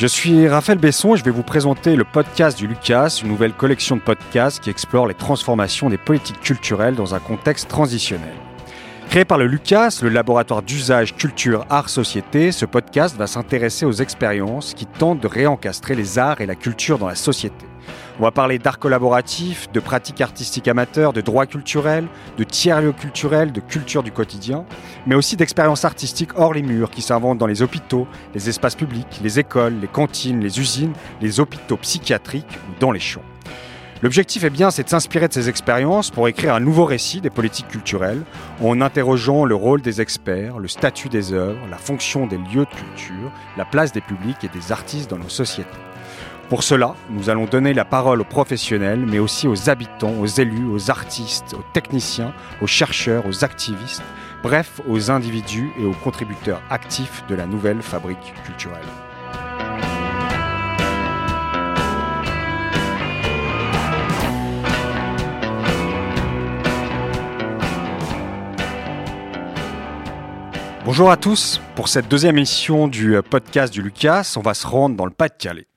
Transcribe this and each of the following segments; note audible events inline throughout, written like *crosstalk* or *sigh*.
Je suis Raphaël Besson et je vais vous présenter le podcast du Lucas, une nouvelle collection de podcasts qui explore les transformations des politiques culturelles dans un contexte transitionnel. Créé par le Lucas, le laboratoire d'usage culture art société, ce podcast va s'intéresser aux expériences qui tentent de réencastrer les arts et la culture dans la société. On va parler d'art collaboratif, de pratiques artistiques amateurs, de droits culturels, de tiers-lieux culturels, de culture du quotidien, mais aussi d'expériences artistiques hors les murs qui s'inventent dans les hôpitaux, les espaces publics, les écoles, les cantines, les usines, les hôpitaux psychiatriques dans les champs. L'objectif est bien, c'est de s'inspirer de ces expériences pour écrire un nouveau récit des politiques culturelles, en interrogeant le rôle des experts, le statut des œuvres, la fonction des lieux de culture, la place des publics et des artistes dans nos sociétés. Pour cela, nous allons donner la parole aux professionnels, mais aussi aux habitants, aux élus, aux artistes, aux techniciens, aux chercheurs, aux activistes, bref, aux individus et aux contributeurs actifs de la nouvelle fabrique culturelle. Bonjour à tous, pour cette deuxième émission du podcast du Lucas, on va se rendre dans le Pas-de-Calais.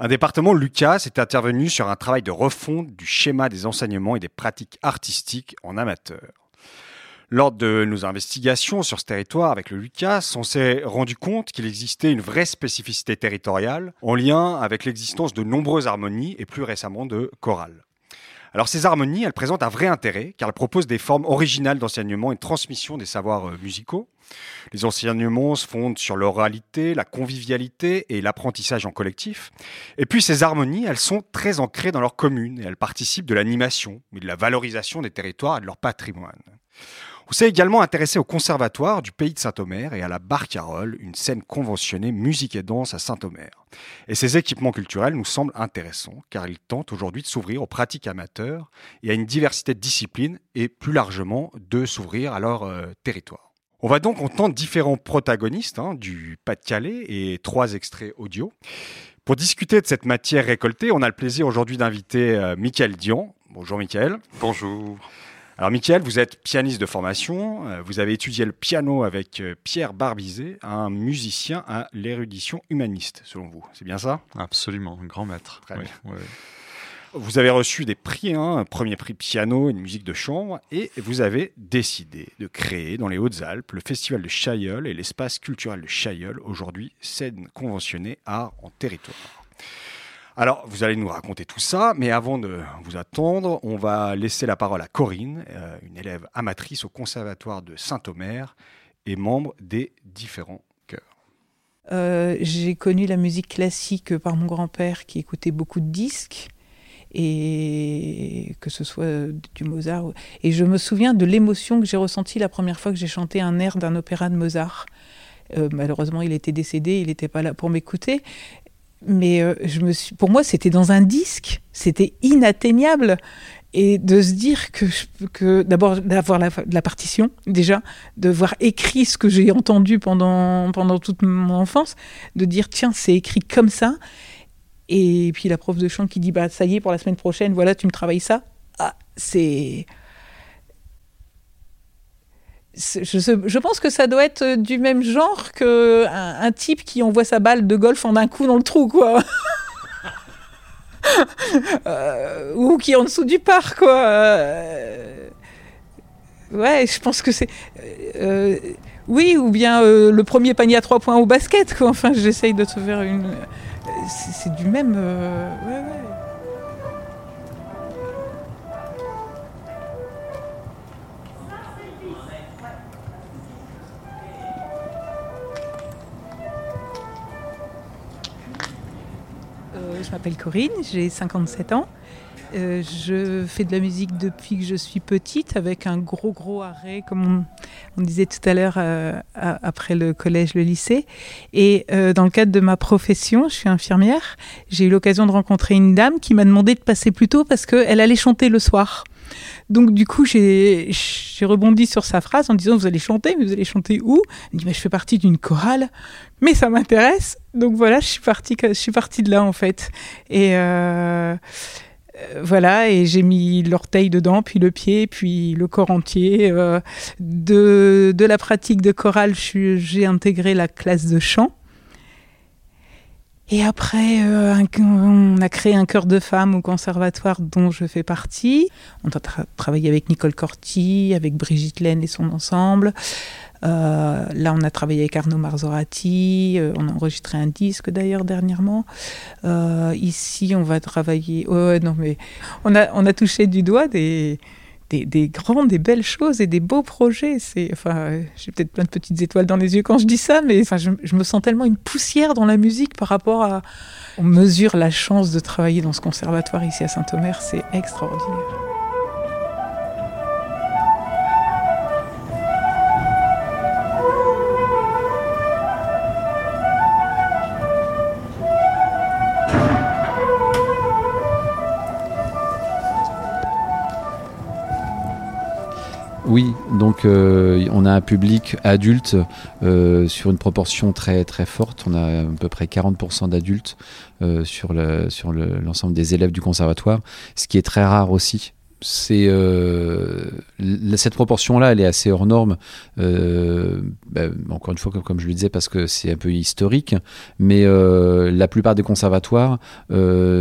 Un département, Lucas, est intervenu sur un travail de refonte du schéma des enseignements et des pratiques artistiques en amateur. Lors de nos investigations sur ce territoire avec le Lucas, on s'est rendu compte qu'il existait une vraie spécificité territoriale en lien avec l'existence de nombreuses harmonies et plus récemment de chorales. Alors ces harmonies, elles présentent un vrai intérêt car elles proposent des formes originales d'enseignement et de transmission des savoirs euh, musicaux. Les enseignements se fondent sur l'oralité, la convivialité et l'apprentissage en collectif. Et puis ces harmonies, elles sont très ancrées dans leur commune et elles participent de l'animation, mais de la valorisation des territoires et de leur patrimoine. On s'est également intéressé au conservatoire du pays de Saint-Omer et à la Barcarolle, une scène conventionnée musique et danse à Saint-Omer. Et ces équipements culturels nous semblent intéressants car ils tentent aujourd'hui de s'ouvrir aux pratiques amateurs et à une diversité de disciplines et plus largement de s'ouvrir à leur euh, territoire. On va donc entendre différents protagonistes hein, du Pas-de-Calais et trois extraits audio. Pour discuter de cette matière récoltée, on a le plaisir aujourd'hui d'inviter euh, Michael Dion. Bonjour Michael. Bonjour. Alors Michael, vous êtes pianiste de formation, euh, vous avez étudié le piano avec euh, Pierre Barbizet, un musicien à l'érudition humaniste, selon vous. C'est bien ça? Absolument, un grand maître. Très bien. Vous avez reçu des prix, hein, un premier prix piano et une musique de chambre, et vous avez décidé de créer dans les Hautes-Alpes le festival de Chailleul et l'espace culturel de Chailleul, aujourd'hui scène conventionnée art en territoire. Alors, vous allez nous raconter tout ça, mais avant de vous attendre, on va laisser la parole à Corinne, euh, une élève amatrice au Conservatoire de Saint-Omer et membre des différents chœurs. Euh, j'ai connu la musique classique par mon grand-père qui écoutait beaucoup de disques et que ce soit du Mozart. Et je me souviens de l'émotion que j'ai ressentie la première fois que j'ai chanté un air d'un opéra de Mozart. Euh, malheureusement, il était décédé, il n'était pas là pour m'écouter mais euh, je me suis, pour moi, c'était dans un disque, c'était inatteignable. Et de se dire que, que d'abord d'avoir la, partition déjà, de voir écrit ce que j'ai entendu pendant, pendant toute mon enfance, de dire tiens c'est écrit comme ça, et puis la prof de chant qui dit bah ça y est pour la semaine prochaine, voilà tu me travailles ça, ah, c'est je, pense que ça doit être euh, du même genre que un, type qui envoie sa balle de golf en un coup dans le trou, quoi. *laughs* Euh, ou qui est en dessous du parc, quoi. Euh, ouais, je pense que c'est. oui, ou bien le premier panier à trois points au basket, quoi. Enfin, j'essaye de te faire une. C'est du même. ouais, ouais. Je m'appelle Corinne, j'ai 57 ans. Euh, je fais de la musique depuis que je suis petite, avec un gros gros arrêt, comme on, disait tout à l'heure, euh, après le collège, le lycée. Et euh, dans le cadre de ma profession, je suis infirmière, j'ai eu l'occasion de rencontrer une dame qui m'a demandé de passer plus tôt parce qu'elle allait chanter le soir. Donc du coup, j'ai rebondi sur sa phrase en disant vous allez chanter, mais vous allez chanter où? Elle dit mais je fais partie d'une chorale, mais ça m'intéresse. Donc voilà, je suis partie, de là en fait. Et voilà, et j'ai mis l'orteil dedans, puis le pied, puis le corps entier. Euh, de, de la pratique de chorale, j'ai intégré la classe de chant. Et après, euh, on a créé un chœur de femmes au conservatoire dont je fais partie. On a travaillé avec Nicole Corti, avec Brigitte Laine et son ensemble. Euh, là, on a travaillé avec Arnaud Marzorati. Euh, on a enregistré un disque d'ailleurs dernièrement. ici, on va travailler. Ouais, non, mais on a, on a touché du doigt des, des, grandes, des belles choses et des beaux projets. C'est, enfin, j'ai peut-être plein de petites étoiles dans les yeux quand je dis ça, mais enfin, je, je, me sens tellement une poussière dans la musique par rapport à. On mesure la chance de travailler dans ce conservatoire ici à Saint-Omer, c'est extraordinaire. Donc euh, on a un public adulte euh, sur une proportion très très forte. On a à peu près 40% d'adultes euh, sur l'ensemble des élèves du conservatoire, ce qui est très rare aussi c'est euh, cette proportion-là, elle est assez hors norme. Euh, ben, encore une fois, comme, je le disais, parce que c'est un peu historique, mais euh, la plupart des conservatoires ne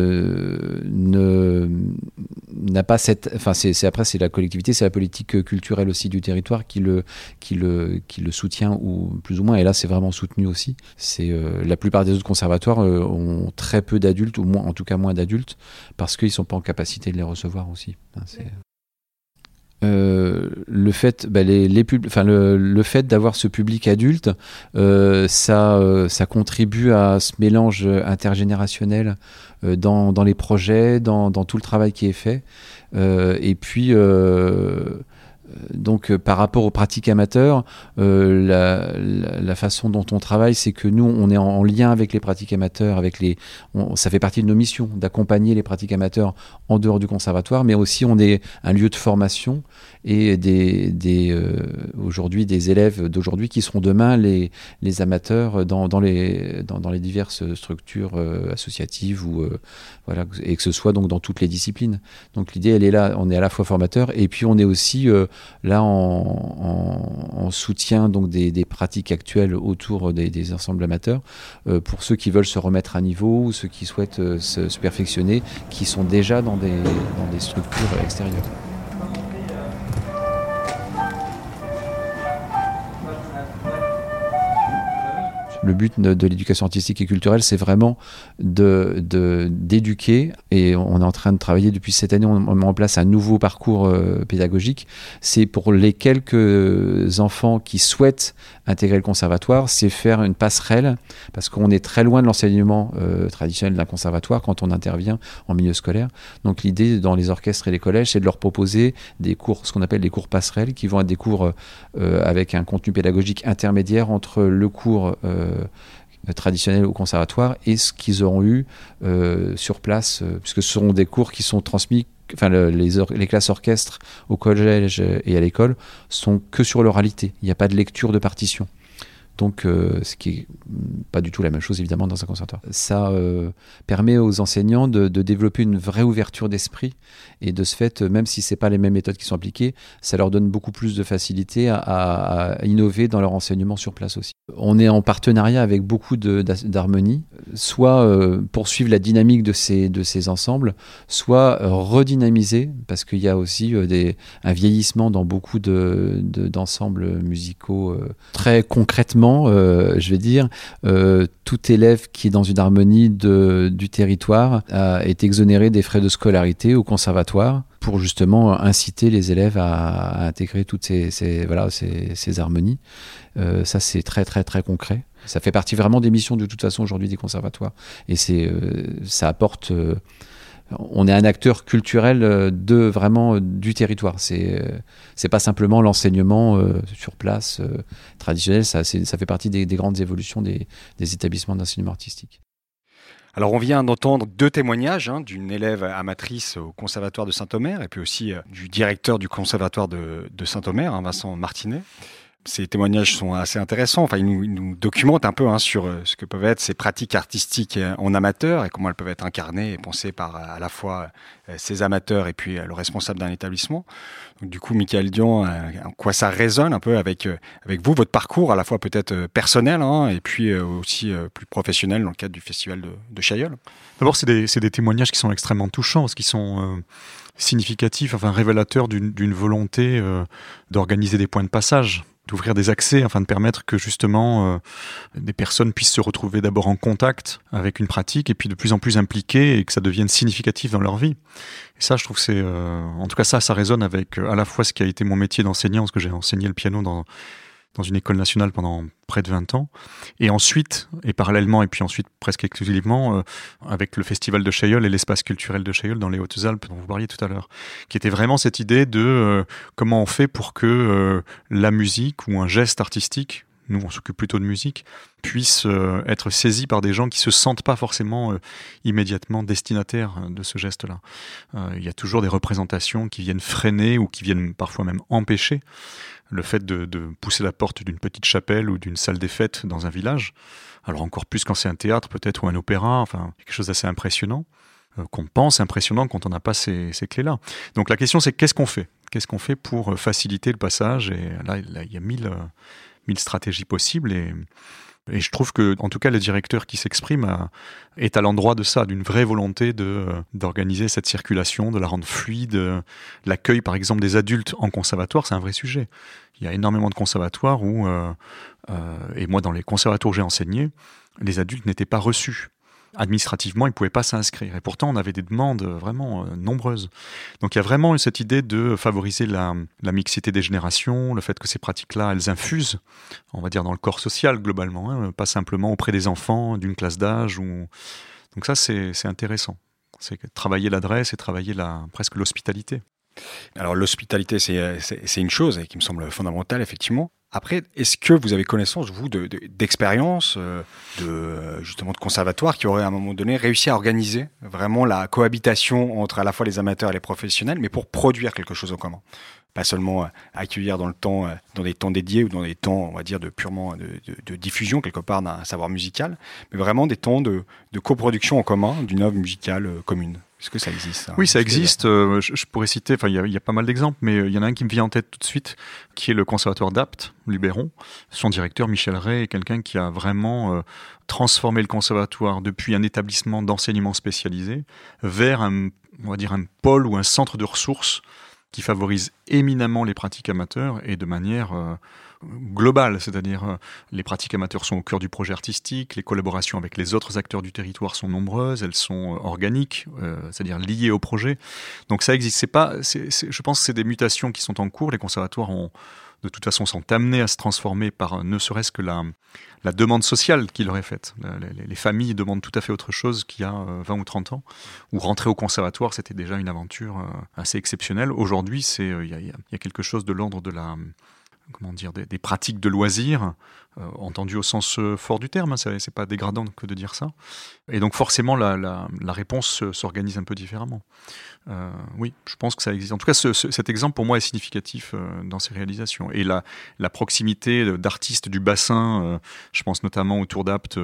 n'a pas cette. Enfin, c'est après c'est la collectivité, c'est la politique culturelle aussi du territoire qui le qui le qui le soutient ou plus ou moins. Et là, c'est vraiment soutenu aussi. C'est la plupart des autres conservatoires ont très peu d'adultes ou en tout cas moins d'adultes, parce qu'ils sont pas en capacité de les recevoir aussi. Euh, le fait, bah, les, les enfin, le, le, fait d'avoir ce public adulte, euh, ça, euh, ça contribue à ce mélange intergénérationnel dans, dans, les projets, dans, dans, tout le travail qui est fait. et puis donc par rapport aux pratiques amateurs, la, la, façon dont on travaille, c'est que nous, on est en, lien avec les pratiques amateurs, avec les, ça fait partie de nos missions d'accompagner les pratiques amateurs en dehors du conservatoire, mais aussi on est un lieu de formation et des, des euh, aujourd'hui des élèves d'aujourd'hui qui seront demain les, les amateurs dans, dans les, dans, dans, les diverses structures euh, associatives ou euh, voilà et que ce soit donc dans toutes les disciplines. Donc l'idée elle est là, on est à la fois formateur et puis on est aussi là en, en, soutien donc des, des, pratiques actuelles autour des, des ensembles amateurs pour ceux qui veulent se remettre à niveau ou ceux qui souhaitent se, se perfectionner, qui sont déjà dans des, dans des structures extérieures. Le but de, l'éducation artistique et culturelle, c'est vraiment d'éduquer. Et on est en train de travailler depuis cette année, on, met en place un nouveau parcours euh, pédagogique. C'est pour les quelques enfants qui souhaitent intégrer le conservatoire, c'est faire une passerelle, parce qu'on est très loin de l'enseignement euh, traditionnel d'un conservatoire quand on intervient en milieu scolaire. Donc l'idée dans les orchestres et les collèges, c'est de leur proposer des cours, ce qu'on appelle des cours passerelles, qui vont être des cours euh, avec un contenu pédagogique intermédiaire entre le cours traditionnel au conservatoire et ce qu'ils auront eu euh, sur place, euh, puisque ce seront des cours qui sont transmis enfin les, les, classes orchestres au collège et à l'école sont que sur l'oralité. Il n'y a pas de lecture de partition. Donc, ce qui est pas du tout la même chose évidemment dans un conservatoire. Ça permet aux enseignants de, développer une vraie ouverture d'esprit et de ce fait, même si c'est pas les mêmes méthodes qui sont appliquées, ça leur donne beaucoup plus de facilité à, innover dans leur enseignement sur place aussi. On est en partenariat avec beaucoup d'harmonie, soit euh, poursuivre la dynamique de ces, ensembles, soit euh, redynamiser, parce qu'il y a aussi euh, un vieillissement dans beaucoup d'ensembles de, musicaux. Très concrètement, je vais dire, tout élève qui est dans une harmonie du territoire est exonéré des frais de scolarité au conservatoire pour justement inciter les élèves à, intégrer toutes ces, voilà, ces, harmonies. Euh, ça, c'est très, très, très concret. Ça fait partie vraiment des missions de toute façon aujourd'hui des conservatoires. Et c'est, euh, ça apporte. Euh, on est un acteur culturel de vraiment du territoire. C'est c'est pas simplement l'enseignement sur place traditionnel. Ça, fait partie des, grandes évolutions des, établissements d'enseignement artistique. Alors on vient d'entendre deux témoignages hein, d'une élève amatrice au Conservatoire de Saint-Omer et puis aussi euh, du directeur du Conservatoire de, Saint-Omer, hein, Vincent Martinet. Ces témoignages sont assez intéressants. Enfin, ils nous, documentent un peu hein, sur euh, ce que peuvent être ces pratiques artistiques euh, en amateur et comment elles peuvent être incarnées et pensées par à la fois ces amateurs et puis le responsable d'un établissement. Du coup, Michael Dion, en quoi ça résonne un peu avec, avec vous, votre parcours à la fois peut-être personnel hein, et puis aussi plus professionnel dans le cadre du festival de, de Chailleul D'abord, c'est des, des, témoignages qui sont extrêmement touchants parce qu'ils sont significatif, enfin révélateur d'une volonté euh, d'organiser des points de passage d'ouvrir des accès afin de permettre que justement euh, des personnes puissent se retrouver d'abord en contact avec une pratique et puis de plus en plus impliquées et que ça devienne significatif dans leur vie. Et ça, je trouve que c'est, euh, en tout cas ça, ça résonne avec à la fois ce qui a été mon métier d'enseignant, parce que j'ai enseigné le piano dans dans une école nationale pendant près de 20 ans. Et ensuite, et parallèlement, et puis ensuite presque exclusivement, euh, avec le festival de Chailleul et l'espace culturel de Chailleul dans les Hautes-Alpes dont vous parliez tout à l'heure, qui était vraiment cette idée de euh, comment on fait pour que euh, la musique ou un geste artistique nous on s'occupe plutôt de musique, puisse être saisi par des gens qui se sentent pas forcément immédiatement destinataires de ce geste-là. Il y a toujours des représentations qui viennent freiner ou qui viennent parfois même empêcher le fait de, pousser la porte d'une petite chapelle ou d'une salle des fêtes dans un village, alors encore plus quand c'est un théâtre peut-être ou un opéra, enfin quelque chose d'assez impressionnant, euh, qu'on pense impressionnant quand on n'a pas ces, clés-là. Donc la question c'est qu'est-ce qu'on fait? Qu'est-ce qu'on fait pour euh, faciliter le passage? Et là, il y a mille, euh, mille stratégies possibles et et je trouve que, en tout cas, le directeur qui s'exprime est à l'endroit de ça, d'une vraie volonté de d'organiser cette circulation, de la rendre fluide. L'accueil, par exemple, des adultes en conservatoire, c'est un vrai sujet. Il y a énormément de conservatoires où, euh, euh, et moi, dans les conservatoires où j'ai enseigné, les adultes n'étaient pas reçus administrativement, ils ne pouvaient pas s'inscrire. Et pourtant, on avait des demandes vraiment euh, nombreuses. Donc il y a vraiment cette idée de favoriser la, mixité des générations, le fait que ces pratiques-là, elles infusent, on va dire, dans le corps social globalement, hein, pas simplement auprès des enfants d'une classe d'âge. Ou... Donc ça, c'est intéressant. C'est travailler l'adresse et travailler la, presque l'hospitalité. Alors l'hospitalité, c'est une chose qui me semble fondamentale, effectivement. Après, est-ce que vous avez connaissance, vous, d'expériences, de, euh, de, euh, justement de conservatoires qui auraient à un moment donné réussi à organiser vraiment la cohabitation entre à la fois les amateurs et les professionnels, mais pour produire quelque chose en commun? Pas seulement euh, accueillir dans le temps, dans des temps dédiés ou dans des temps, on va dire, de purement de, diffusion quelque part d'un savoir musical, mais vraiment des temps de, coproduction en commun d'une œuvre musicale commune. Est-ce que ça existe Oui, ça existe. Euh, je, pourrais citer, enfin, il y, a pas mal d'exemples, mais euh, il y en a un qui me vient en tête tout de suite, qui est le conservatoire d'Apt, Luberon. Son directeur, Michel Ray, est quelqu'un qui a vraiment euh, transformé le conservatoire depuis un établissement d'enseignement spécialisé vers un, on va dire, un pôle ou un centre de ressources qui favorise éminemment les pratiques amateurs et de manière globale, c'est-à-dire euh, les pratiques amateurs sont au cœur du projet artistique, les collaborations avec les autres acteurs du territoire sont nombreuses, elles sont euh, organiques, euh, c'est-à-dire liées au projet. Donc ça existe. C'est pas, je pense que c'est des mutations qui sont en cours. Les conservatoires ont de toute façon sont amenés à se transformer par ne serait-ce que la, demande sociale qui leur est faite. Les, familles demandent tout à fait autre chose qu'il y a 20 ou 30 ans, où rentrer au conservatoire, c'était déjà une aventure assez exceptionnelle. Aujourd'hui, il y, y, a quelque chose de l'ordre de la comment dire, des, pratiques de loisirs, entendu au sens euh, fort du terme, hein, c'est pas dégradant que de dire ça. Et donc forcément, la, réponse s'organise un peu différemment. Euh, oui, je pense que ça existe. En tout cas, cet exemple pour moi est significatif dans ces réalisations. Et la, proximité d'artistes du bassin, je pense notamment autour d'Apt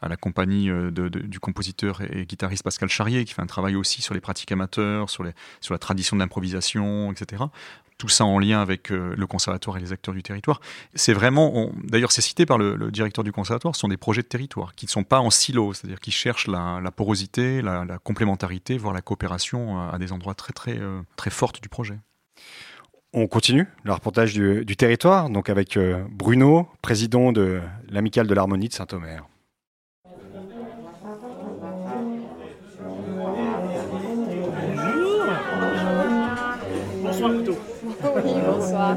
à la compagnie du compositeur et, guitariste Pascal Charrier, qui fait un travail aussi sur les pratiques amateurs, sur, la tradition de l'improvisation, etc tout ça en lien avec euh, le conservatoire et les acteurs du territoire. C'est vraiment, d'ailleurs c'est cité par le, directeur du conservatoire, sont des projets de territoire qui ne sont pas en silo, c'est-à-dire qui cherchent la, porosité, la, complémentarité, voire la coopération à, des endroits très très euh, très fortes du projet. On continue le reportage du, territoire, donc avec euh, Bruno, président de l'Amicale de l'Harmonie de Saint-Omer. Bonsoir Bruno. Oui, bonsoir.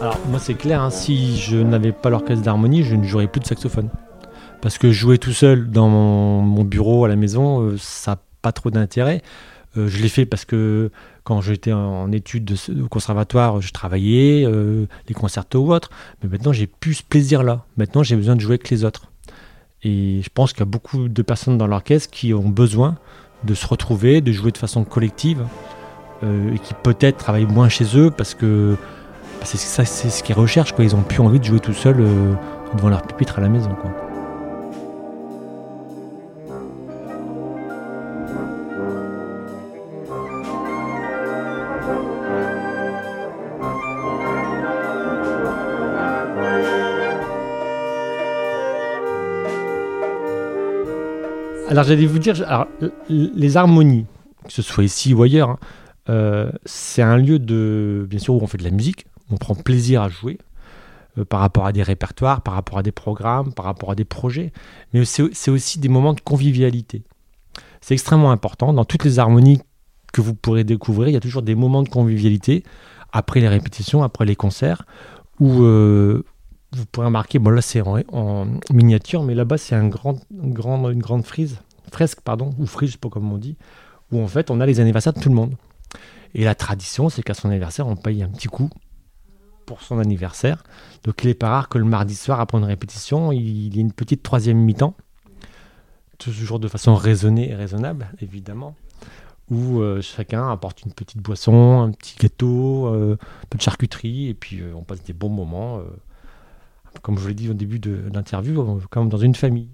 Alors, moi, c'est clair, hein, si je n'avais pas l'orchestre d'harmonie, je ne jouerais plus de saxophone. Parce que jouer tout seul dans mon, bureau à la maison, euh, ça n'a pas trop d'intérêt. Euh, je l'ai fait parce que quand j'étais en, études au conservatoire, je travaillais, euh, les concertos ou autres. Mais maintenant, j'ai plus ce plaisir-là. Maintenant, j'ai besoin de jouer avec les autres. Et je pense qu'il y a beaucoup de personnes dans l'orchestre qui ont besoin de se retrouver, de jouer de façon collective et qui peut-être travaillent moins chez eux parce que c'est ça, c'est ce qu'ils recherchent. Ils ont plus envie de jouer tout seuls devant leur pupitre à la maison. Alors j'allais vous dire, les harmonies, que ce soit ici ou ailleurs, hein, euh, c'est un lieu de, bien sûr, où on fait de la musique, on prend plaisir à jouer euh, par rapport à des répertoires, par rapport à des programmes, par rapport à des projets, mais c'est aussi des moments de convivialité. C'est extrêmement important. Dans toutes les harmonies que vous pourrez découvrir, il y a toujours des moments de convivialité après les répétitions, après les concerts, où euh, vous pourrez remarquer, bon là c'est en, miniature, mais là-bas c'est une grande frise, fresque, pardon, ou frise, je sais pas comment on dit, où en fait on a les anniversaires de tout le monde. Et la tradition, c'est qu'à son anniversaire, on paye un petit coup pour son anniversaire. Donc il n'est pas rare que le mardi soir, après une répétition, il y ait une petite troisième mi-temps, toujours de façon raisonnée et raisonnable, évidemment, où euh, chacun apporte une petite boisson, un petit gâteau, euh, un peu de charcuterie, et puis euh, on passe des bons moments comme je l'ai dit au début de l'interview, comme dans une famille.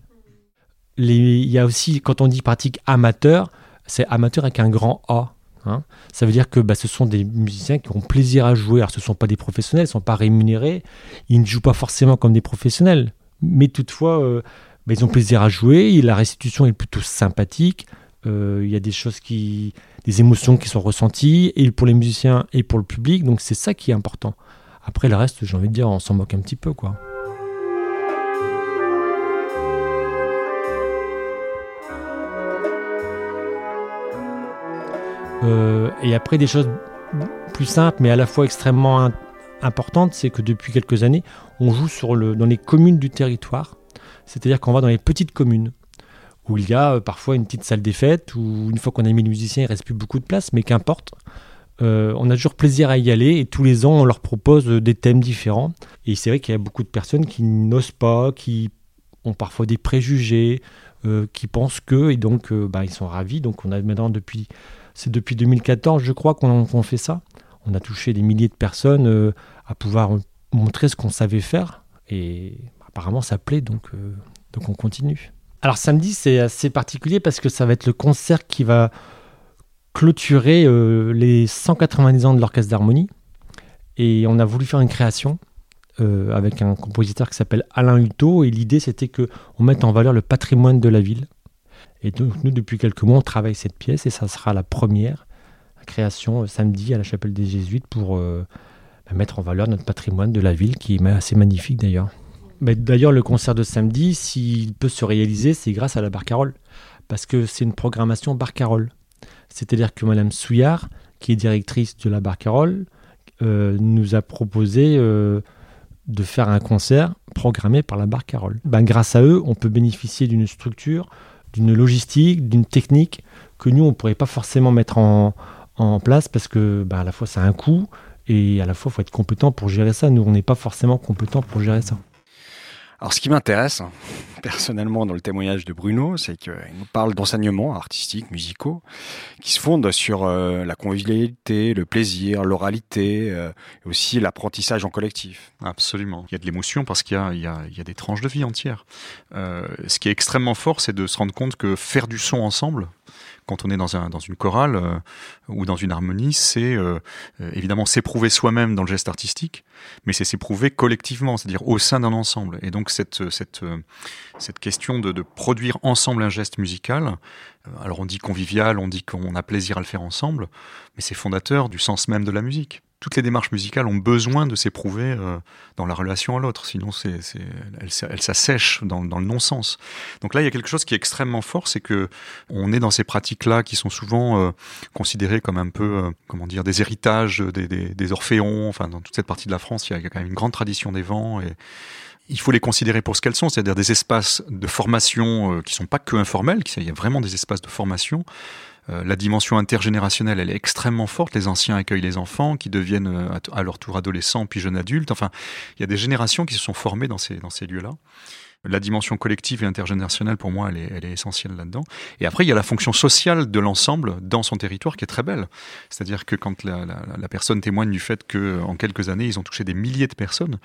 il y a aussi, quand on dit pratique amateur, c'est amateur avec un grand A. Hein. Ça veut dire que bah, ce sont des musiciens qui ont plaisir à jouer. Alors ce ne sont pas des professionnels, ils ne sont pas rémunérés, ils ne jouent pas forcément comme des professionnels. Mais toutefois, euh, bah, ils ont plaisir à jouer, la restitution est plutôt sympathique, euh, il y a des choses qui, des émotions qui sont ressenties, et pour les musiciens et pour le public, donc c'est ça qui est important. Après, le reste, j'ai envie de dire, on s'en moque un petit peu, quoi. Euh, et après, des choses plus simples, mais à la fois extrêmement importantes, c'est que depuis quelques années, on joue dans les communes du territoire. C'est-à-dire qu'on va dans les petites communes, où il y a euh, parfois une petite salle des fêtes, où une fois qu'on a mis le musicien, il reste plus beaucoup de place, mais qu'importe. Euh, on a toujours plaisir à y aller et tous les ans on leur propose des thèmes différents. Et c'est vrai qu'il y a beaucoup de personnes qui n'osent pas, qui ont parfois des préjugés, qui pensent que et donc bah, ils sont ravis. Donc on a maintenant depuis c'est depuis 2014 je crois qu'on fait ça. On a touché des milliers de personnes à pouvoir montrer ce qu'on savait faire et apparemment ça plaît donc donc on continue. Alors samedi c'est assez particulier parce que ça va être le concert qui va clôturer euh, les 190 ans de l'orchestre d'harmonie. Et on a voulu faire une création euh, avec un compositeur qui s'appelle Alain Hutto. Et l'idée, c'était qu'on mette en valeur le patrimoine de la ville. Et donc, nous, depuis quelques mois, on travaille cette pièce et ça sera la première création euh, samedi à la chapelle des Jésuites pour bah, mettre en valeur notre patrimoine de la ville, qui est assez magnifique d'ailleurs. d'ailleurs, le concert de samedi, s'il peut se réaliser, c'est grâce à la Barcarolle. Parce que c'est une programmation Barcarolle. C'est-à-dire que Madame Souillard, qui est directrice de la Barcarolle, euh, nous a proposé euh, de faire un concert programmé par la Barcarolle. Ben, grâce à eux, on peut bénéficier d'une structure, d'une logistique, d'une technique que nous, on ne pourrait pas forcément mettre en, place parce que ben, à la fois, ça a un coût et à la fois, il faut être compétent pour gérer ça. Nous, on n'est pas forcément compétent pour gérer ça. Alors, ce qui m'intéresse, *laughs* personnellement, dans le témoignage de Bruno, c'est qu'il nous parle d'enseignements artistiques, musicaux, qui se fondent sur euh, la convivialité, le plaisir, l'oralité, euh, et aussi l'apprentissage en collectif. Absolument. Il y a de l'émotion parce qu'il y a, des tranches de vie entières. Euh, ce qui est extrêmement fort, c'est de se rendre compte que faire du son ensemble, quand on est dans, un, dans une chorale euh, ou dans une harmonie, c'est euh, euh, évidemment s'éprouver soi-même dans le geste artistique, mais c'est s'éprouver collectivement, c'est-à-dire au sein d'un ensemble. Et donc cette, cette, cette question de, de, produire ensemble un geste musical, alors on dit convivial, on dit qu'on a plaisir à le faire ensemble, mais c'est fondateur du sens même de la musique toutes les démarches musicales ont besoin de s'éprouver euh, dans la relation à l'autre, sinon c'est, elles, elles s'assèchent dans, le non-sens. Donc là, il y a quelque chose qui est extrêmement fort, c'est que on est dans ces pratiques-là qui sont souvent euh, considérées comme un peu, euh, comment dire, des héritages des, orphéons. Enfin, dans toute cette partie de la France, il y a, quand même une grande tradition des vents et il faut les considérer pour ce qu'elles sont, c'est-à-dire des espaces de formation qui sont pas que informels, il y a vraiment des espaces de formation euh, la dimension intergénérationnelle, elle est extrêmement forte. Les anciens accueillent les enfants qui deviennent euh, à leur tour adolescents puis jeunes adultes. Enfin, il y a des générations qui se sont formées dans ces, dans ces lieux-là. La dimension collective et intergénérationnelle, pour moi, elle est, elle est essentielle là-dedans. Et après, il y a la fonction sociale de l'ensemble dans son territoire qui est très belle. C'est-à-dire que quand la, la, la personne témoigne du fait qu'en quelques années, ils ont touché des milliers de personnes,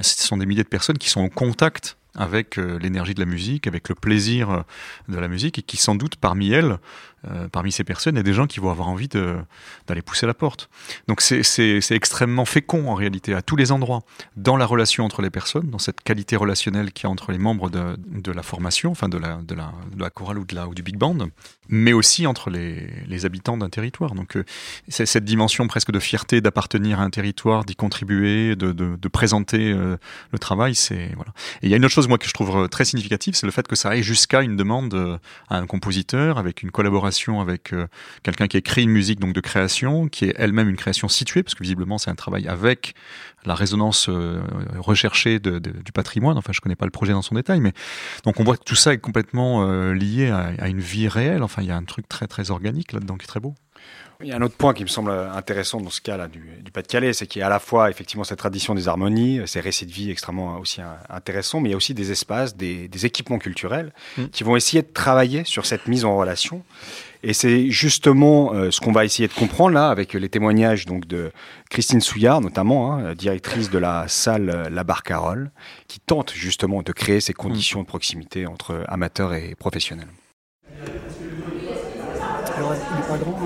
ce sont des milliers de personnes qui sont en contact avec euh, l'énergie de la musique, avec le plaisir euh, de la musique, et qui sans doute parmi elles, euh, parmi ces personnes, il y a des gens qui vont avoir envie d'aller pousser la porte. Donc c'est extrêmement fécond en réalité, à tous les endroits, dans la relation entre les personnes, dans cette qualité relationnelle qu'il y a entre les membres de, la formation, enfin de la, chorale ou, de la, du big band, mais aussi entre les, habitants d'un territoire. Donc c'est cette dimension presque de fierté d'appartenir à un territoire, d'y contribuer, de, présenter le travail, c'est voilà. Et il y a une autre chose moi que je trouve euh, très significative, c'est le fait que ça aille jusqu'à une demande euh, à un compositeur avec une collaboration avec euh, quelqu'un qui écrit une musique donc de création, qui est elle-même une création située, parce que visiblement c'est un travail avec la résonance recherchée de, de, du patrimoine. Enfin, je connais pas le projet dans son détail, mais donc on voit que tout ça est complètement lié à, à, une vie réelle. Enfin, il y a un truc très très organique là-dedans qui est très beau. Il y a un autre point qui me semble intéressant dans ce cas-là du, du Pas-de-Calais, c'est qu'il y a à la fois effectivement cette tradition des harmonies, ces récits de vie extrêmement aussi intéressants, mais il y a aussi des espaces, des, des équipements culturels mmh. qui vont essayer de travailler sur cette mise en relation. Et c'est justement euh, ce qu'on va essayer de comprendre là avec les témoignages donc de Christine Souillard notamment, hein, directrice de la salle La Barcarolle, qui tente justement de créer ces conditions mmh. de proximité entre amateurs et professionnels. Alors, il n'est pas grand, hein,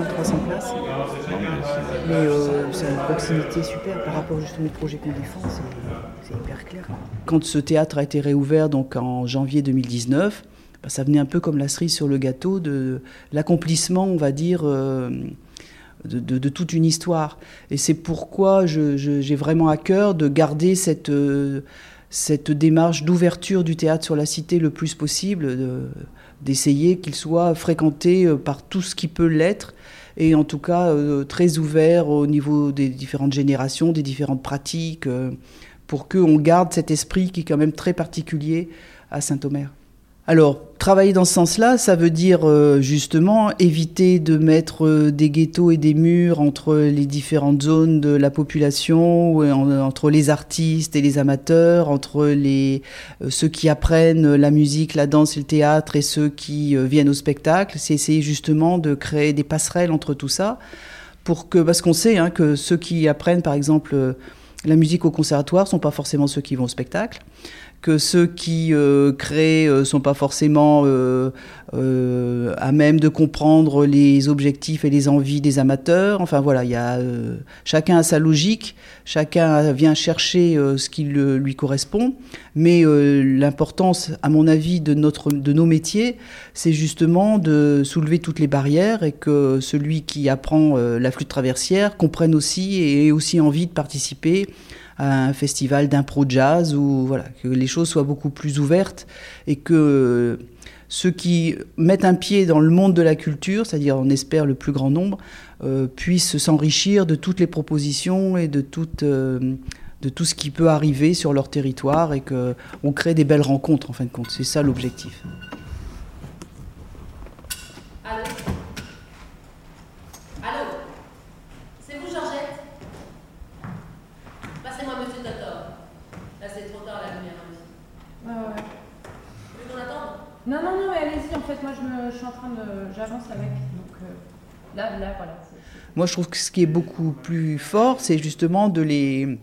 300 places. Euh, c'est une proximité super par rapport justement au projet qu'on défend, c'est hyper clair. Quand ce théâtre a été réouvert donc en janvier 2019, bah, ça venait un peu comme la cerise sur le gâteau de l'accomplissement, on va dire, euh, de, toute une histoire. Et c'est pourquoi j'ai vraiment à cœur de garder cette, euh, cette démarche d'ouverture du théâtre sur la cité le plus possible. De, d'essayer qu'il soit fréquenté par tout ce qui peut l'être et en tout cas euh, très ouvert au niveau des différentes générations, des différentes pratiques, euh, pour qu'on garde cet esprit qui est quand même très particulier à Saint-Omer. Alors, travailler dans ce sens-là, ça veut dire euh, justement éviter de mettre euh, des ghettos et des murs entre les différentes zones de la population, ou en, entre les artistes et les amateurs, entre les, euh, ceux qui apprennent la musique, la danse et le théâtre et ceux qui euh, viennent au spectacle. C'est essayer justement de créer des passerelles entre tout ça, pour que, parce qu'on sait hein, que ceux qui apprennent par exemple la musique au conservatoire sont pas forcément ceux qui vont au spectacle que ceux qui euh, créent euh, sont pas forcément euh, euh, à même de comprendre les objectifs et les envies des amateurs. Enfin voilà, il y a chacun a sa logique, chacun vient chercher ce qui lui correspond. Mais l'importance, à mon avis, de notre de nos métiers, c'est justement de soulever toutes les barrières et que celui qui apprend la flûte traversière comprenne aussi et ait aussi envie de participer un festival d'impro jazz ou voilà que les choses soient beaucoup plus ouvertes et que ceux qui mettent un pied dans le monde de la culture, c'est-à-dire on espère le plus grand nombre, euh, puissent s'enrichir de toutes les propositions et de euh, de tout ce qui peut arriver sur leur territoire et qu'on crée des belles rencontres en fin de compte. C'est ça l'objectif. Non, non, non, mais allez-y, en fait, moi je, me, je, suis en train de. J'avance avec. Donc euh, là, là, voilà. Moi je trouve que ce qui est beaucoup plus fort, c'est justement de les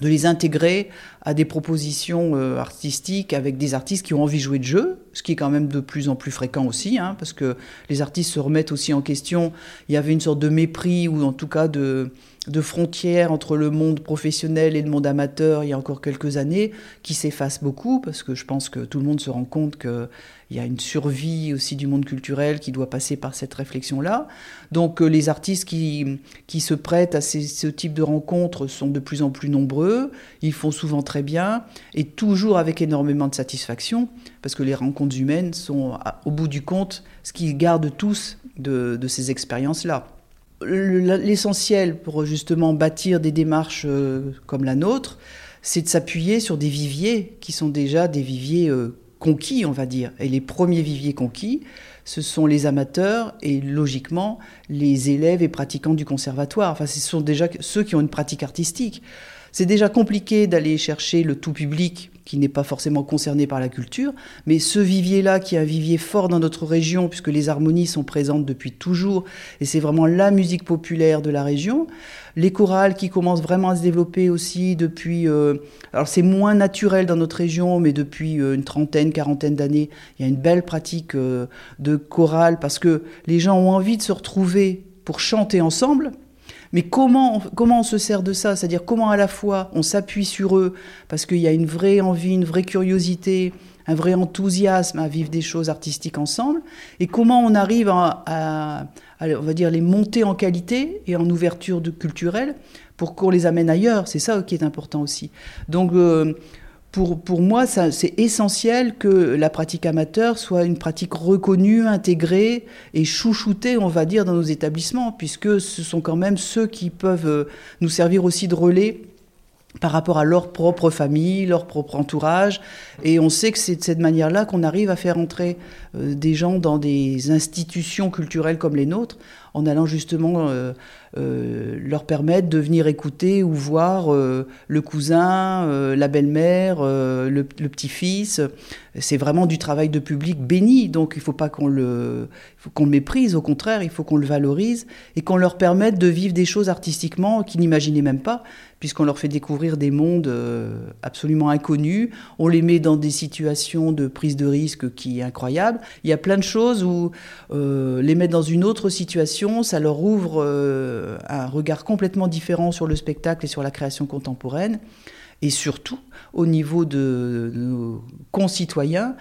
de les intégrer à des propositions euh, artistiques avec des artistes qui ont envie de jouer de jeu, ce qui est quand même de plus en plus fréquent aussi, hein, parce que les artistes se remettent aussi en question. Il y avait une sorte de mépris ou en tout cas de, de frontières entre le monde professionnel et le monde amateur il y a encore quelques années, qui s'effacent beaucoup, parce que je pense que tout le monde se rend compte qu'il y a une survie aussi du monde culturel qui doit passer par cette réflexion-là. Donc euh, les artistes qui, qui se prêtent à ce type de rencontres sont de plus en plus nombreux, ils font souvent très bien, et toujours avec énormément de satisfaction, parce que les rencontres humaines sont, au bout du compte, ce qu'ils gardent tous de, de ces expériences-là l'essentiel pour justement bâtir des démarches euh, comme la nôtre, c'est de s'appuyer sur des viviers qui sont déjà des viviers euh, conquis, on va dire. Et les premiers viviers conquis, ce sont les amateurs et logiquement les élèves et pratiquants du conservatoire. Enfin, ce sont déjà ceux qui ont une pratique artistique. C'est déjà compliqué d'aller chercher le tout public qui n'est pas forcément concerné par la culture. Mais ce vivier-là, qui est un vivier fort dans notre région, puisque les harmonies sont présentes depuis toujours, et c'est vraiment la musique populaire de la région. Les chorales qui commencent vraiment à se développer aussi depuis... Euh, alors c'est moins naturel dans notre région, mais depuis euh, une trentaine, quarantaine d'années, il y a une belle pratique euh, de chorale, parce que les gens ont envie de se retrouver pour chanter ensemble. Mais comment, comment on se sert de ça? C'est-à-dire comment à la fois on s'appuie sur eux, parce qu'il y a une vraie envie, une vraie curiosité, un vrai enthousiasme à vivre des choses artistiques ensemble, et comment on arrive à, on va dire, les monter en qualité et en ouverture culturelle pour qu'on les amène ailleurs? C'est ça qui est important aussi. Donc, euh, pour, pour, moi, c'est essentiel que la pratique amateur soit une pratique reconnue, intégrée et chouchoutée, on va dire, dans nos établissements, puisque ce sont quand même ceux qui peuvent euh, nous servir aussi de relais par rapport à leur propre famille, leur propre entourage. Et on sait que c'est de cette manière-là qu'on arrive à faire entrer euh, des gens dans des institutions culturelles comme les nôtres, en allant justement euh, euh, leur permettre de venir écouter ou voir le cousin, la belle-mère, le, petit-fils. C'est vraiment du travail de public béni, donc il ne faut pas qu'on le, qu'on le méprise, au contraire, il faut qu'on le valorise et qu'on leur permette de vivre des choses artistiquement qu'ils n'imaginaient même pas puisqu'on leur fait découvrir des mondes euh, absolument inconnus. On les met dans des situations de prise de risque qui est incroyable. Il y a plein de choses où euh, les mettre dans une autre situation, ça leur ouvre euh, un regard complètement différent sur le spectacle et sur la création contemporaine. Et surtout, au niveau de, nos concitoyens,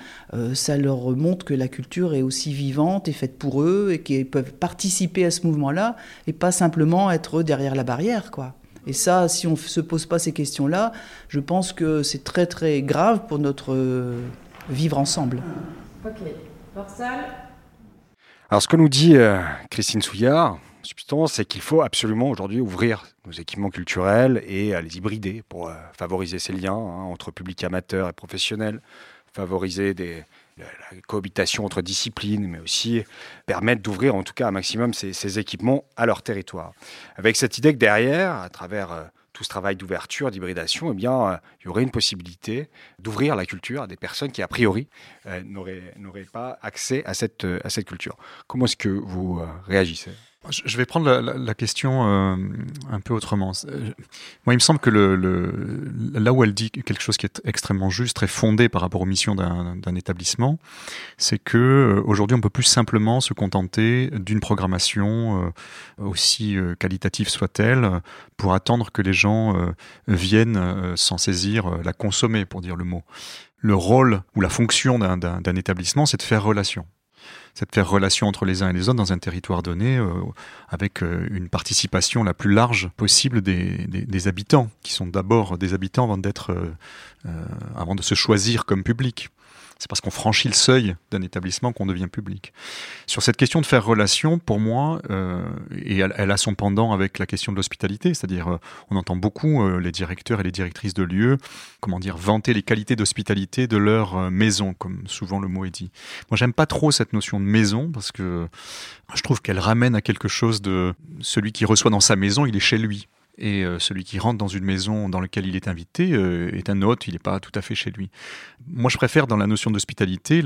ça leur montre que la culture est aussi vivante et faite pour eux et qu'ils peuvent participer à ce mouvement-là et pas simplement être derrière la barrière, quoi. Et ça, si on ne se pose pas ces questions-là, je pense que c'est très très grave pour notre euh, vivre ensemble. Ok. Dorsal? Alors ce que nous dit euh, Christine Souillard, c'est qu'il faut absolument aujourd'hui ouvrir nos équipements culturels et les hybrider pour euh, favoriser ces liens hein, entre public amateur et professionnel, favoriser la, cohabitation entre disciplines, mais aussi permettre d'ouvrir en tout cas un maximum ces, équipements à leur territoire. Avec cette idée que derrière, à travers euh, tout ce travail d'ouverture, d'hybridation, eh bien, euh, il y aurait une possibilité d'ouvrir la culture à des personnes qui, a priori, euh, n'auraient pas accès à cette culture. Comment est-ce que vous réagissez? Je vais prendre la, question euh, un peu autrement. Euh, moi, il me semble que le, là où elle dit quelque chose qui est extrêmement juste, très fondé par rapport aux missions d'un établissement, c'est que euh, aujourd'hui, on peut plus simplement se contenter d'une programmation aussi qualitative soit-elle pour attendre que les gens viennent s'en saisir, la consommer, pour dire le mot. Le rôle ou la fonction d'un établissement, c'est de faire relation c'est de faire relation entre les uns et les autres dans un territoire donné, euh, avec euh, une participation la plus large possible des, des, habitants, qui sont d'abord des habitants avant d'être, euh, avant de se choisir comme public. C'est parce qu'on franchit le seuil d'un établissement qu'on devient public. Sur cette question de faire relation, pour moi, euh, et elle, a son pendant avec la question de l'hospitalité, c'est-à-dire euh, on entend beaucoup euh, les directeurs et les directrices de lieux, comment dire, vanter les qualités d'hospitalité de leur maison, comme souvent le mot est dit. Moi, j'aime pas trop cette notion de maison parce que je trouve qu'elle ramène à quelque chose de celui qui reçoit dans sa maison, il est chez lui. Et euh, celui qui rentre dans une maison dans laquelle il est invité euh, est un hôte, il n'est pas tout à fait chez lui. Moi, je préfère dans la notion d'hospitalité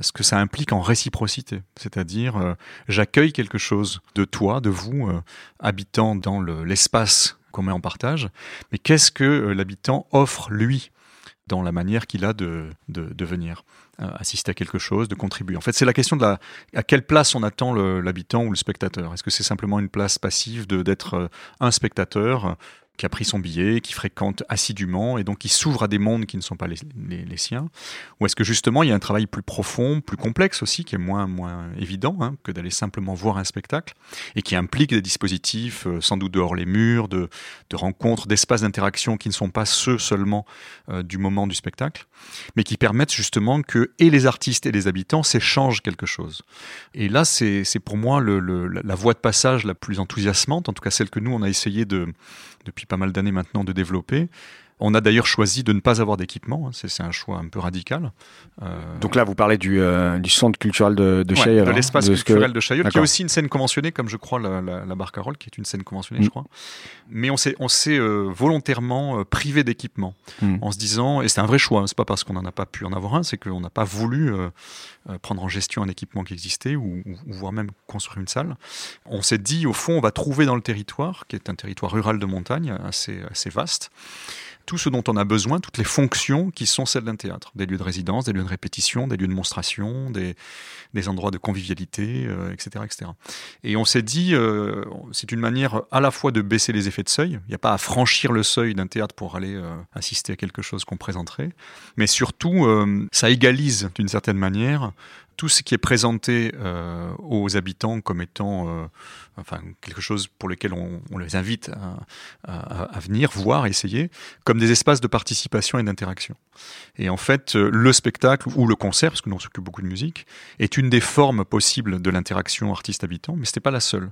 ce que ça implique en réciprocité, c'est-à-dire euh, j'accueille quelque chose de toi, de vous, habitant dans l'espace qu'on met en partage, mais qu'est-ce que l'habitant offre lui? Dans la manière qu'il a de, de, venir euh, assister à quelque chose, de contribuer. En fait, c'est la question de la, à quelle place on attend l'habitant ou le spectateur. Est-ce que c'est simplement une place passive d'être euh, un spectateur qui a pris son billet, qui fréquente assidûment et donc qui s'ouvre à des mondes qui ne sont pas les, siens Ou est-ce que justement il y a un travail plus profond, plus complexe aussi, qui est moins, moins évident hein, que d'aller simplement voir un spectacle et qui implique des dispositifs euh, sans doute dehors les murs, de, de rencontres, d'espaces d'interaction qui ne sont pas ceux seulement euh, du moment du spectacle, mais qui permettent justement que et les artistes et les habitants s'échangent quelque chose. Et là, c'est pour moi la voie de passage la plus enthousiasmante, en tout cas celle que nous on a essayé de depuis pas mal d'années maintenant de développer, On a d'ailleurs choisi de ne pas avoir d'équipement. Hein. C'est un choix un peu radical. Euh, Donc là, vous parlez du, euh, du centre culturel de, de De l'espace culturel de Chaillot, qui est aussi une scène conventionnée, comme je crois la, la, la Barcarolle, qui est une scène conventionnée, je mm. crois. Mais on s'est, on s'est euh, volontairement privé d'équipement, mm. en se disant, et c'est un vrai choix, hein, c'est pas parce qu'on n'en a pas pu en avoir un, c'est qu'on n'a pas voulu prendre en gestion un équipement qui existait, ou, ou, voire même construire une salle. On s'est dit, au fond, on va trouver dans le territoire, qui est un territoire rural de montagne, assez, assez vaste, tout ce dont on a besoin, toutes les fonctions qui sont celles d'un théâtre. Des lieux de résidence, des lieux de répétition, des lieux de monstration, des, endroits de convivialité, etc., euh, etc. Et on s'est dit, euh, c'est une manière à la fois de baisser les effets de seuil. Il n'y a pas à franchir le seuil d'un théâtre pour aller euh, assister à quelque chose qu'on présenterait. Mais surtout, ça égalise d'une certaine manière tout ce qui est présenté aux habitants comme étant enfin quelque chose pour lequel on, les invite à, venir voir, essayer, comme des espaces de participation et d'interaction. Et en fait, euh, le spectacle ou le concert, parce que nous on s'occupe beaucoup de musique, est une des formes possibles de l'interaction artiste-habitant, mais ce n'est pas la seule.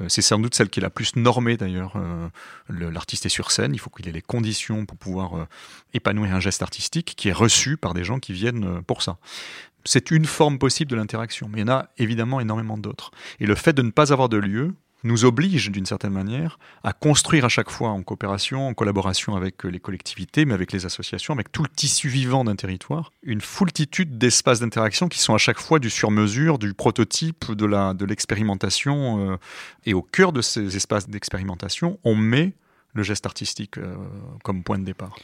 Euh, c'est sans doute celle qui est la plus normée d'ailleurs. Euh, l'artiste est sur scène, il faut qu'il ait les conditions pour pouvoir épanouir un geste artistique qui est reçu par des gens qui viennent pour ça c'est une forme possible de l'interaction, mais il y en a évidemment énormément d'autres. Et le fait de ne pas avoir de lieu nous oblige d'une certaine manière à construire à chaque fois en coopération, en collaboration avec les collectivités, mais avec les associations, avec tout le tissu vivant d'un territoire, une foultitude d'espaces d'interaction qui sont à chaque fois du sur-mesure, du prototype, de l'expérimentation. Euh, et au cœur de ces espaces d'expérimentation, on met le geste artistique euh, comme point de départ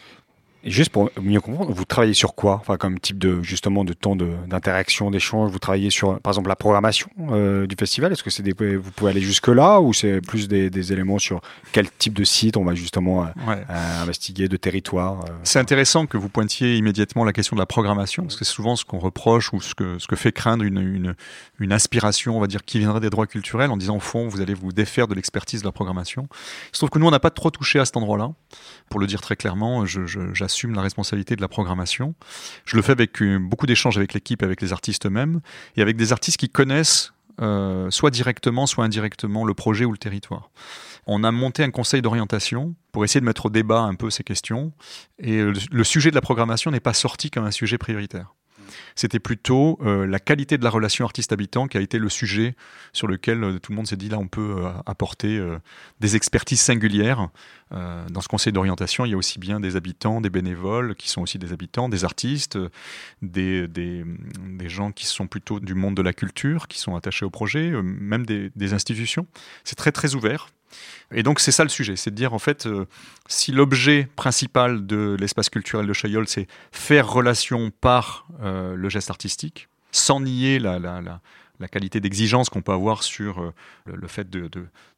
juste pour mieux comprendre, vous travaillez sur quoi? Enfin, comme type de justement de temps d'interaction, d'échange. Vous travaillez sur, par exemple, la programmation euh, du festival? Est-ce que c'est vous pouvez aller jusque là ou c'est plus des, des, éléments sur quel type de site on va justement euh, euh, investiguer, de territoire C'est intéressant que vous pointiez immédiatement la question de la programmation, parce que c'est souvent ce qu'on reproche ou ce que ce que fait craindre une, une, une inspiration, on va dire, qui viendrait des droits culturels, en disant au fond, vous allez vous défaire de l'expertise de la programmation. Il se trouve que nous, on n'a pas trop touché à cet endroit-là. Pour le dire très clairement, je, je assume la responsabilité de la programmation. Je le fais avec beaucoup d'échanges avec l'équipe, avec les artistes eux-mêmes, et avec des artistes qui connaissent euh, soit directement, soit indirectement le projet ou le territoire. On a monté un conseil d'orientation pour essayer de mettre au débat un peu ces questions, et le sujet de la programmation n'est pas sorti comme un sujet prioritaire. C'était plutôt euh, la qualité de la relation artiste-habitant qui a été le sujet sur lequel euh, tout le monde s'est dit là on peut euh, apporter des expertises singulières. dans ce conseil d'orientation, il y a aussi bien des habitants, des bénévoles qui sont aussi des habitants, des artistes, des, des, gens qui sont plutôt du monde de la culture, qui sont attachés au projet, même des, des institutions. C'est très très ouvert. Et donc c'est ça le sujet, c'est de dire en fait, euh, si l'objet principal de l'espace culturel de Chaillol, c'est faire relation par euh, le geste artistique, sans nier la, la qualité d'exigence qu'on peut avoir sur euh, le, fait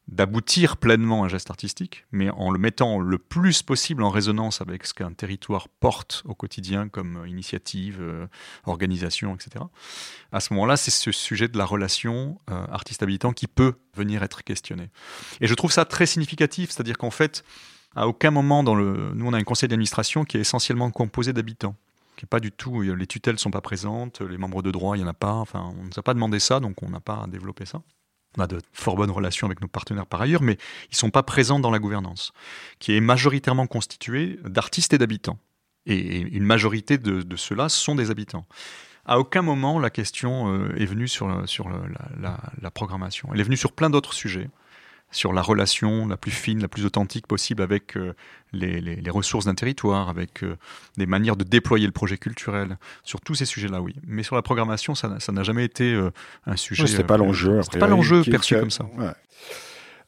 d'aboutir pleinement à un geste artistique, mais en le mettant le plus possible en résonance avec ce qu'un territoire porte au quotidien comme initiative, euh, organisation, etc. À ce moment-là, c'est ce sujet de la relation euh, artiste-habitant qui peut venir être questionné. Et je trouve ça très significatif, c'est-à-dire qu'en fait, à aucun moment dans le... Nous, on a un conseil d'administration qui est essentiellement composé d'habitants qui est pas du tout. Euh, les tutelles sont pas présentes, les membres de droit, il y en a pas. Enfin, on ne nous a pas demandé ça, donc on n'a pas développé ça. On a de fort bonnes relations avec nos partenaires par ailleurs, mais ils sont pas présents dans la gouvernance, qui est majoritairement constituée d'artistes et d'habitants. Et une majorité de, ceux-là sont des habitants. À aucun moment la question euh, est venue sur, sur la programmation. Elle est venue sur plein d'autres sujets sur la relation la plus fine, la plus authentique possible avec euh, les, ressources d'un territoire, avec euh, des manières de déployer le projet culturel. Sur tous ces sujets-là, oui. Mais sur la programmation, ça n'a jamais été euh, un sujet. C'était pas l'enjeu. C'était pas l'enjeu perçu comme ça.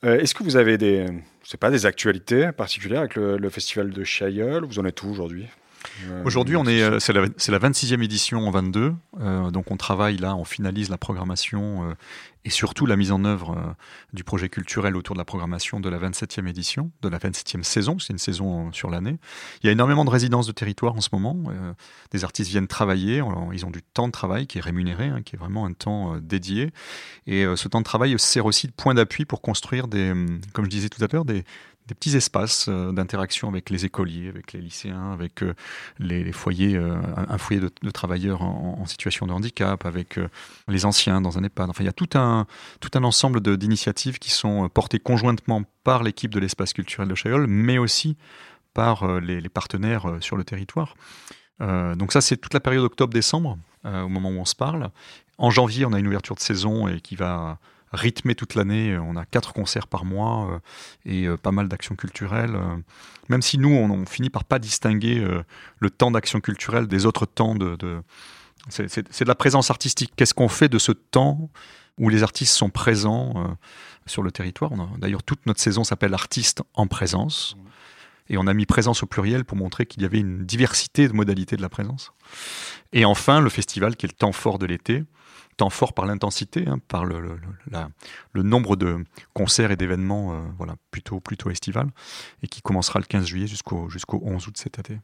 Est-ce que vous avez des, pas des actualités particulières avec le, festival de Chailleul Vous en êtes où aujourd'hui? Aujourd'hui, on est, c'est la, la, 26e édition en 22. donc, on travaille là, on finalise la programmation et surtout la mise en œuvre euh, du projet culturel autour de la programmation de la 27e édition, de la 27e saison, c'est une saison sur l'année. Il y a énormément de résidences de territoire en ce moment. Euh, des artistes viennent travailler, ils ont du temps de travail qui est rémunéré, hein, qui est vraiment un temps euh, dédié. Et ce temps de travail sert aussi de point d'appui pour construire des, hum, comme je disais tout à l'heure, des, des petits espaces euh, d'interaction avec les écoliers, avec les lycéens, avec euh, les, foyers, euh, un, foyer de, travailleurs en, situation de handicap, avec les anciens dans un EHPAD. Enfin, il y a tout un, tout un ensemble d'initiatives qui sont portées conjointement par l'équipe de l'espace culturel de Chaillol, mais aussi par les, partenaires sur le territoire. donc ça, c'est toute la période octobre-décembre, au moment où on se parle. En janvier, on a une ouverture de saison et qui va rythmer toute l'année. On a quatre concerts par mois et pas mal d'actions culturelles. même si nous, on, finit par pas distinguer le temps d'action culturelle des autres temps de c'est de la présence artistique. Qu'est-ce qu'on fait de ce temps où les artistes sont présents euh, sur le territoire? D'ailleurs, toute notre saison s'appelle Artistes en présence. Et on a mis présence au pluriel pour montrer qu'il y avait une diversité de modalités de la présence. Et enfin, le festival, qui est le temps fort de l'été, temps fort par l'intensité, hein, par le, le, nombre de concerts et d'événements euh, voilà, plutôt, plutôt estival, et qui commencera le 15 juillet jusqu'au jusqu'au 11 août cet été.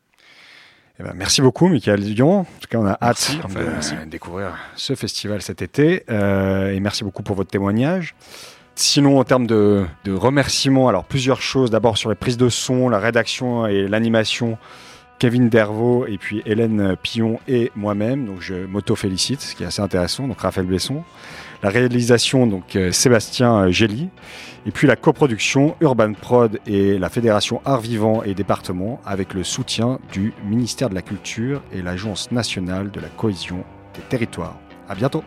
Eh ben, merci beaucoup, Michael Dion. En tout cas, on a hâte de découvrir ce festival cet été. Euh, et merci beaucoup pour votre témoignage. Sinon, en termes de, remerciements, alors plusieurs choses. D'abord sur les prises de son, la rédaction et l'animation. Kevin Dervaux et puis Hélène Pillon et moi-même. Donc je m'auto-félicite, ce qui est assez intéressant. Donc Raphaël Besson. La réalisation, donc euh, Sébastien Gély. Et puis la coproduction Urban Prod et la Fédération Art Vivant et Département avec le soutien du ministère de la Culture et l'Agence nationale de la cohésion des territoires. À bientôt.